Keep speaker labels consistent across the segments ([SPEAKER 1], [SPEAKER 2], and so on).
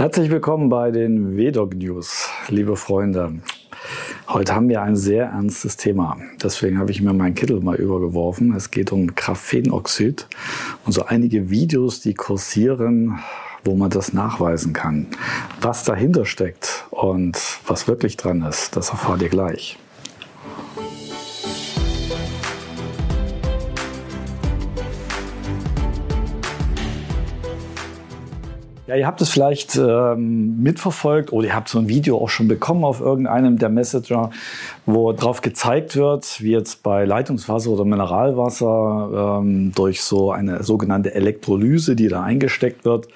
[SPEAKER 1] Herzlich willkommen bei den WDOG News, liebe Freunde. Heute haben wir ein sehr ernstes Thema. Deswegen habe ich mir meinen Kittel mal übergeworfen. Es geht um Graphenoxid und so einige Videos, die kursieren, wo man das nachweisen kann. Was dahinter steckt und was wirklich dran ist, das erfahrt ihr gleich. Ja, ihr habt es vielleicht ähm, mitverfolgt oder ihr habt so ein Video auch schon bekommen auf irgendeinem der Messenger, wo drauf gezeigt wird, wie jetzt bei Leitungswasser oder Mineralwasser ähm, durch so eine sogenannte Elektrolyse, die da eingesteckt wird,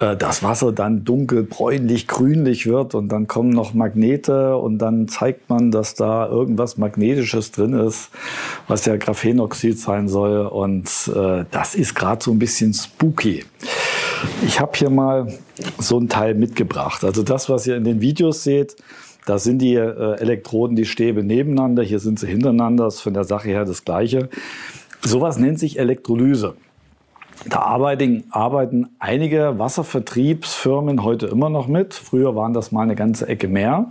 [SPEAKER 1] äh, das Wasser dann dunkel, bräunlich, grünlich wird und dann kommen noch Magnete und dann zeigt man, dass da irgendwas Magnetisches drin ist, was ja Graphenoxid sein soll und äh, das ist gerade so ein bisschen spooky. Ich habe hier mal so ein Teil mitgebracht. Also das, was ihr in den Videos seht, da sind die äh, Elektroden, die Stäbe nebeneinander, hier sind sie hintereinander, ist von der Sache her das Gleiche. Sowas nennt sich Elektrolyse. Da arbeiten, arbeiten einige Wasservertriebsfirmen heute immer noch mit. Früher waren das mal eine ganze Ecke mehr.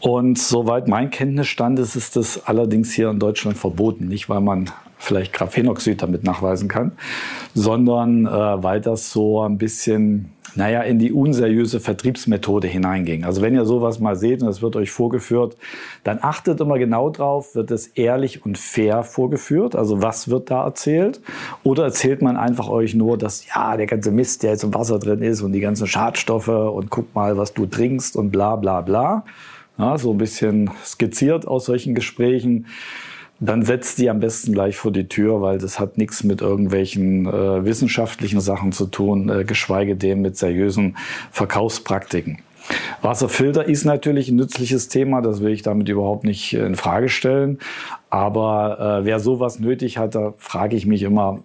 [SPEAKER 1] Und soweit mein Kenntnisstand ist, ist das allerdings hier in Deutschland verboten. Nicht, weil man vielleicht Graphenoxid damit nachweisen kann, sondern äh, weil das so ein bisschen, naja, in die unseriöse Vertriebsmethode hineinging. Also wenn ihr sowas mal seht und es wird euch vorgeführt, dann achtet immer genau drauf, wird es ehrlich und fair vorgeführt? Also was wird da erzählt? Oder erzählt man einfach euch nur, dass ja, der ganze Mist, der jetzt im Wasser drin ist und die ganzen Schadstoffe und guck mal, was du trinkst und bla bla bla. Ja, so ein bisschen skizziert aus solchen Gesprächen dann setzt die am besten gleich vor die Tür, weil das hat nichts mit irgendwelchen äh, wissenschaftlichen Sachen zu tun, äh, geschweige denn mit seriösen Verkaufspraktiken. Wasserfilter ist natürlich ein nützliches Thema, das will ich damit überhaupt nicht in Frage stellen. Aber äh, wer sowas nötig hat, da frage ich mich immer,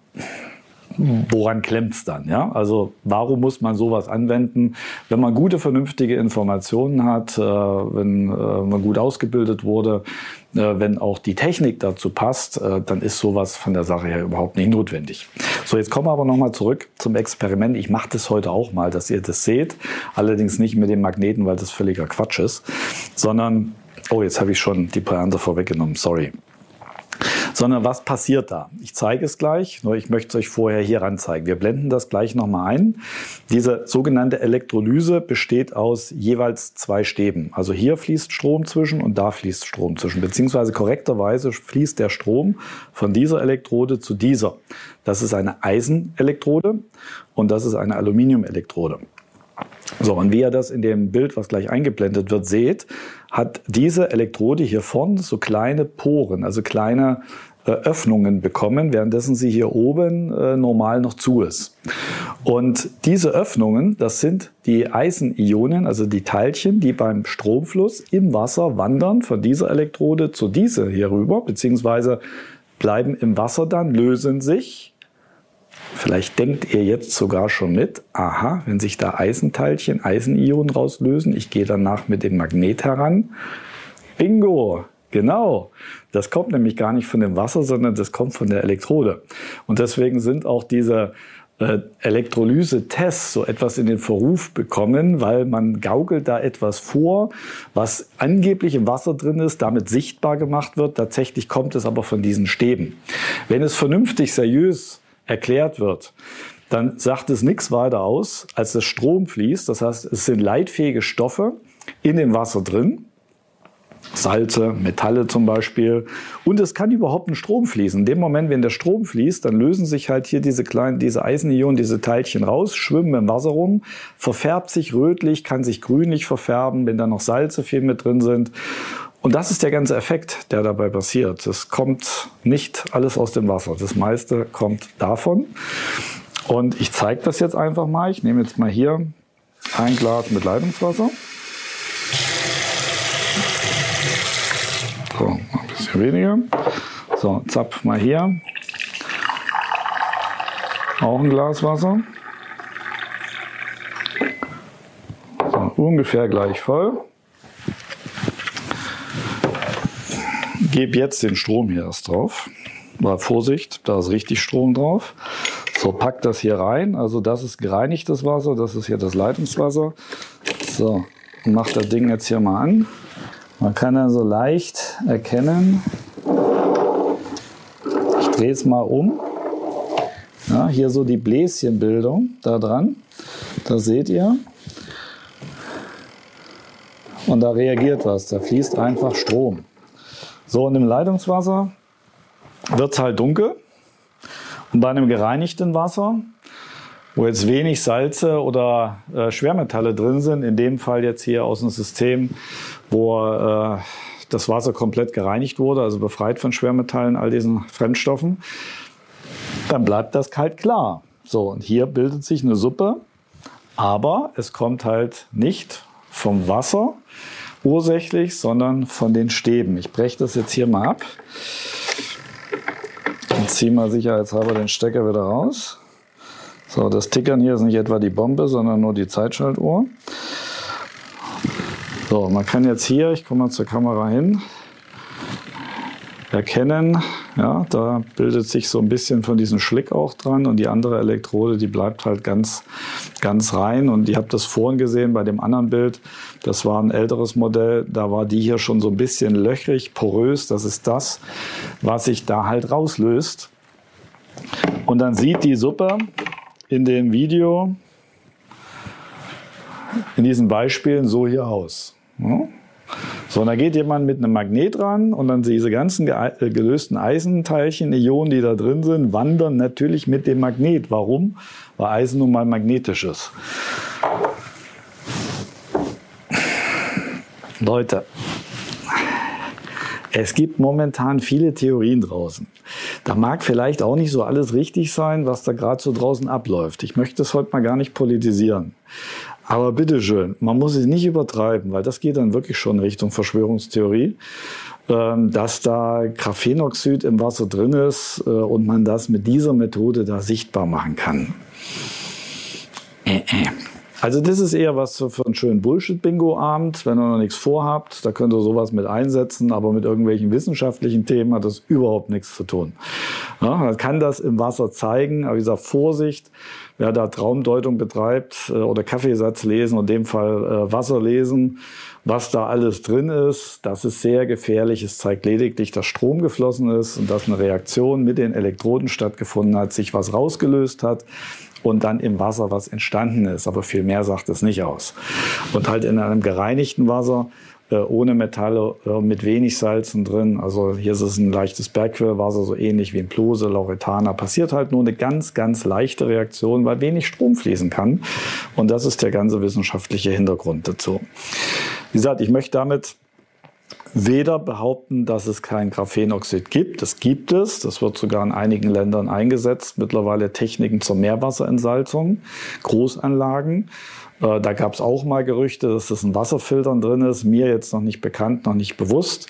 [SPEAKER 1] woran klemmt's dann? Ja? Also warum muss man sowas anwenden, wenn man gute, vernünftige Informationen hat, äh, wenn äh, man gut ausgebildet wurde, äh, wenn auch die Technik dazu passt, äh, dann ist sowas von der Sache her überhaupt nicht notwendig. So, jetzt kommen wir aber nochmal zurück zum Experiment. Ich mache das heute auch mal, dass ihr das seht. Allerdings nicht mit dem Magneten, weil das völliger Quatsch ist, sondern, oh, jetzt habe ich schon die Pointe vorweggenommen, sorry sondern was passiert da? Ich zeige es gleich, nur ich möchte es euch vorher hier ran zeigen. Wir blenden das gleich nochmal ein. Diese sogenannte Elektrolyse besteht aus jeweils zwei Stäben. Also hier fließt Strom zwischen und da fließt Strom zwischen, beziehungsweise korrekterweise fließt der Strom von dieser Elektrode zu dieser. Das ist eine Eisenelektrode und das ist eine Aluminiumelektrode. So, und wie ihr das in dem Bild, was gleich eingeblendet wird, seht, hat diese Elektrode hier vorne so kleine Poren, also kleine äh, Öffnungen bekommen, währenddessen sie hier oben äh, normal noch zu ist. Und diese Öffnungen, das sind die Eisenionen, also die Teilchen, die beim Stromfluss im Wasser wandern von dieser Elektrode zu dieser hier rüber, beziehungsweise bleiben im Wasser dann, lösen sich Vielleicht denkt ihr jetzt sogar schon mit, aha, wenn sich da Eisenteilchen, Eisenionen rauslösen, ich gehe danach mit dem Magnet heran. Bingo, genau. Das kommt nämlich gar nicht von dem Wasser, sondern das kommt von der Elektrode. Und deswegen sind auch diese äh, Elektrolyse-Tests so etwas in den Verruf bekommen, weil man gaukelt da etwas vor, was angeblich im Wasser drin ist, damit sichtbar gemacht wird. Tatsächlich kommt es aber von diesen Stäben. Wenn es vernünftig, seriös erklärt wird, dann sagt es nichts weiter aus, als dass Strom fließt. Das heißt, es sind leitfähige Stoffe in dem Wasser drin. Salze, Metalle zum Beispiel. Und es kann überhaupt ein Strom fließen. In dem Moment, wenn der Strom fließt, dann lösen sich halt hier diese kleinen, diese Eisenionen, diese Teilchen raus, schwimmen im Wasser rum, verfärbt sich rötlich, kann sich grünlich verfärben, wenn da noch Salze viel mit drin sind. Und das ist der ganze Effekt, der dabei passiert. Es kommt nicht alles aus dem Wasser. Das meiste kommt davon. Und ich zeige das jetzt einfach mal. Ich nehme jetzt mal hier ein Glas mit Leitungswasser. So, ein bisschen weniger. So, zapf mal hier. Auch ein Glas Wasser. So, ungefähr gleich voll. Gebe jetzt den Strom hier erst drauf. Mal Vorsicht, da ist richtig Strom drauf. So, pack das hier rein. Also das ist gereinigtes Wasser, das ist hier das Leitungswasser. So, mach das Ding jetzt hier mal an. Man kann dann so leicht erkennen. Ich drehe es mal um. Ja, hier so die Bläschenbildung da dran. Da seht ihr. Und da reagiert was. Da fließt einfach Strom. So, und im Leitungswasser wird es halt dunkel. Und bei einem gereinigten Wasser, wo jetzt wenig Salze oder äh, Schwermetalle drin sind, in dem Fall jetzt hier aus dem System, wo äh, das Wasser komplett gereinigt wurde, also befreit von Schwermetallen, all diesen Fremdstoffen, dann bleibt das kalt klar. So, und hier bildet sich eine Suppe, aber es kommt halt nicht vom Wasser ursächlich, sondern von den Stäben. Ich breche das jetzt hier mal ab und ziehe mal sicherheitshalber den Stecker wieder raus. So, das Tickern hier ist nicht etwa die Bombe, sondern nur die Zeitschaltuhr. So, man kann jetzt hier, ich komme mal zur Kamera hin, erkennen, ja, da bildet sich so ein bisschen von diesem Schlick auch dran und die andere Elektrode, die bleibt halt ganz, ganz rein. Und ihr habt das vorhin gesehen bei dem anderen Bild, das war ein älteres Modell, da war die hier schon so ein bisschen löchrig, porös. Das ist das, was sich da halt rauslöst. Und dann sieht die Suppe in dem Video, in diesen Beispielen so hier aus. Ja? So, und da geht jemand mit einem Magnet ran und dann diese ganzen äh, gelösten Eisenteilchen, Ionen, die da drin sind, wandern natürlich mit dem Magnet. Warum? Weil Eisen nun mal magnetisch ist. Leute, es gibt momentan viele Theorien draußen. Da mag vielleicht auch nicht so alles richtig sein, was da gerade so draußen abläuft. Ich möchte das heute mal gar nicht politisieren. Aber bitteschön, man muss es nicht übertreiben, weil das geht dann wirklich schon Richtung Verschwörungstheorie, ähm, dass da Graphenoxid im Wasser drin ist äh, und man das mit dieser Methode da sichtbar machen kann. Äh, äh. Also das ist eher was für einen schönen Bullshit-Bingo-Abend, wenn ihr noch nichts vorhabt. Da könnt ihr sowas mit einsetzen, aber mit irgendwelchen wissenschaftlichen Themen hat das überhaupt nichts zu tun. Ja, man kann das im Wasser zeigen, aber wie gesagt, Vorsicht, wer da Traumdeutung betreibt äh, oder Kaffeesatz lesen, in dem Fall äh, Wasser lesen, was da alles drin ist, das ist sehr gefährlich. Es zeigt lediglich, dass Strom geflossen ist und dass eine Reaktion mit den Elektroden stattgefunden hat, sich was rausgelöst hat und dann im Wasser was entstanden ist. Aber viel mehr sagt es nicht aus. Und halt in einem gereinigten Wasser äh, ohne Metalle, äh, mit wenig Salzen drin. Also hier ist es ein leichtes Bergquellwasser, so ähnlich wie in Plose, Lauretana. Passiert halt nur eine ganz, ganz leichte Reaktion, weil wenig Strom fließen kann. Und das ist der ganze wissenschaftliche Hintergrund dazu. Wie gesagt, ich möchte damit weder behaupten, dass es kein Graphenoxid gibt. Das gibt es. Das wird sogar in einigen Ländern eingesetzt. Mittlerweile Techniken zur Meerwasserentsalzung, Großanlagen. Äh, da gab es auch mal Gerüchte, dass das in Wasserfiltern drin ist. Mir jetzt noch nicht bekannt, noch nicht bewusst.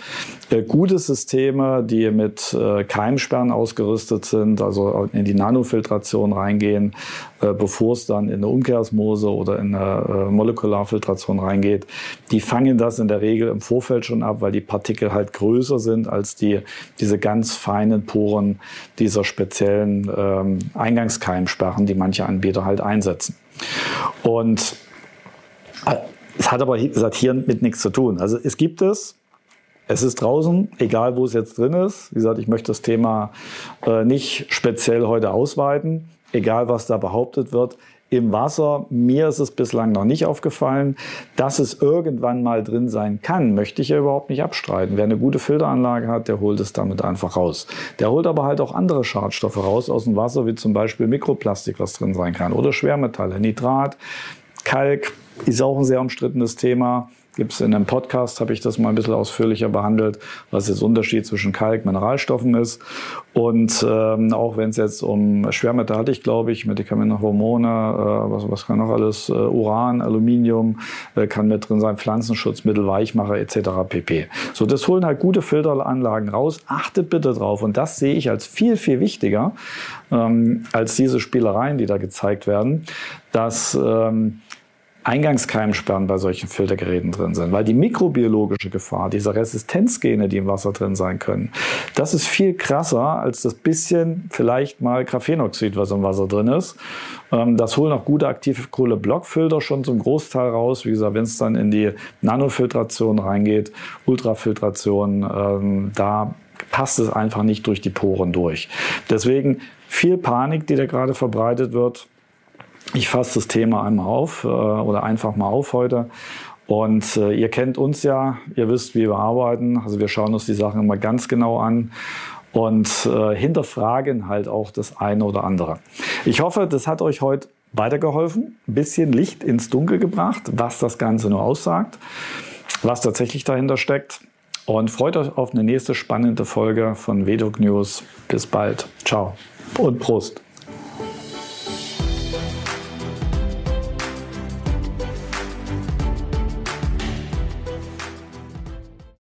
[SPEAKER 1] Äh, gute Systeme, die mit äh, Keimsperren ausgerüstet sind, also in die Nanofiltration reingehen, bevor es dann in eine Umkehrsmose oder in eine Molekularfiltration reingeht. Die fangen das in der Regel im Vorfeld schon ab, weil die Partikel halt größer sind als die, diese ganz feinen Poren dieser speziellen ähm, Eingangskeimsperren, die manche Anbieter halt einsetzen. Und es hat aber hier mit nichts zu tun. Also es gibt es, es ist draußen, egal wo es jetzt drin ist. Wie gesagt, ich möchte das Thema äh, nicht speziell heute ausweiten, egal was da behauptet wird im Wasser. Mir ist es bislang noch nicht aufgefallen. Dass es irgendwann mal drin sein kann, möchte ich ja überhaupt nicht abstreiten. Wer eine gute Filteranlage hat, der holt es damit einfach raus. Der holt aber halt auch andere Schadstoffe raus aus dem Wasser, wie zum Beispiel Mikroplastik, was drin sein kann, oder Schwermetalle, Nitrat, Kalk ist auch ein sehr umstrittenes Thema gibt es in einem Podcast, habe ich das mal ein bisschen ausführlicher behandelt, was jetzt Unterschied zwischen Kalk, Mineralstoffen ist. Und ähm, auch wenn es jetzt um Schwermetalle hatte ich, glaube ich, Medikamente, Hormone, äh, was, was kann noch alles, äh, Uran, Aluminium, äh, kann mit drin sein, Pflanzenschutzmittel, Weichmacher etc. pp. So, das holen halt gute Filteranlagen raus. Achtet bitte drauf. Und das sehe ich als viel, viel wichtiger ähm, als diese Spielereien, die da gezeigt werden, dass ähm, Eingangskeimsperren bei solchen Filtergeräten drin sind, weil die mikrobiologische Gefahr, diese Resistenzgene, die im Wasser drin sein können, das ist viel krasser als das bisschen vielleicht mal Graphenoxid, was im Wasser drin ist. Ähm, das holen auch gute aktive Kohle-Blockfilter schon zum Großteil raus. Wie gesagt, wenn es dann in die Nanofiltration reingeht, Ultrafiltration, ähm, da passt es einfach nicht durch die Poren durch. Deswegen viel Panik, die da gerade verbreitet wird. Ich fasse das Thema einmal auf äh, oder einfach mal auf heute. Und äh, ihr kennt uns ja, ihr wisst, wie wir arbeiten. Also wir schauen uns die Sachen immer ganz genau an und äh, hinterfragen halt auch das eine oder andere. Ich hoffe, das hat euch heute weitergeholfen, ein bisschen Licht ins Dunkel gebracht, was das Ganze nur aussagt, was tatsächlich dahinter steckt. Und freut euch auf eine nächste spannende Folge von Vedok News. Bis bald. Ciao und Prost.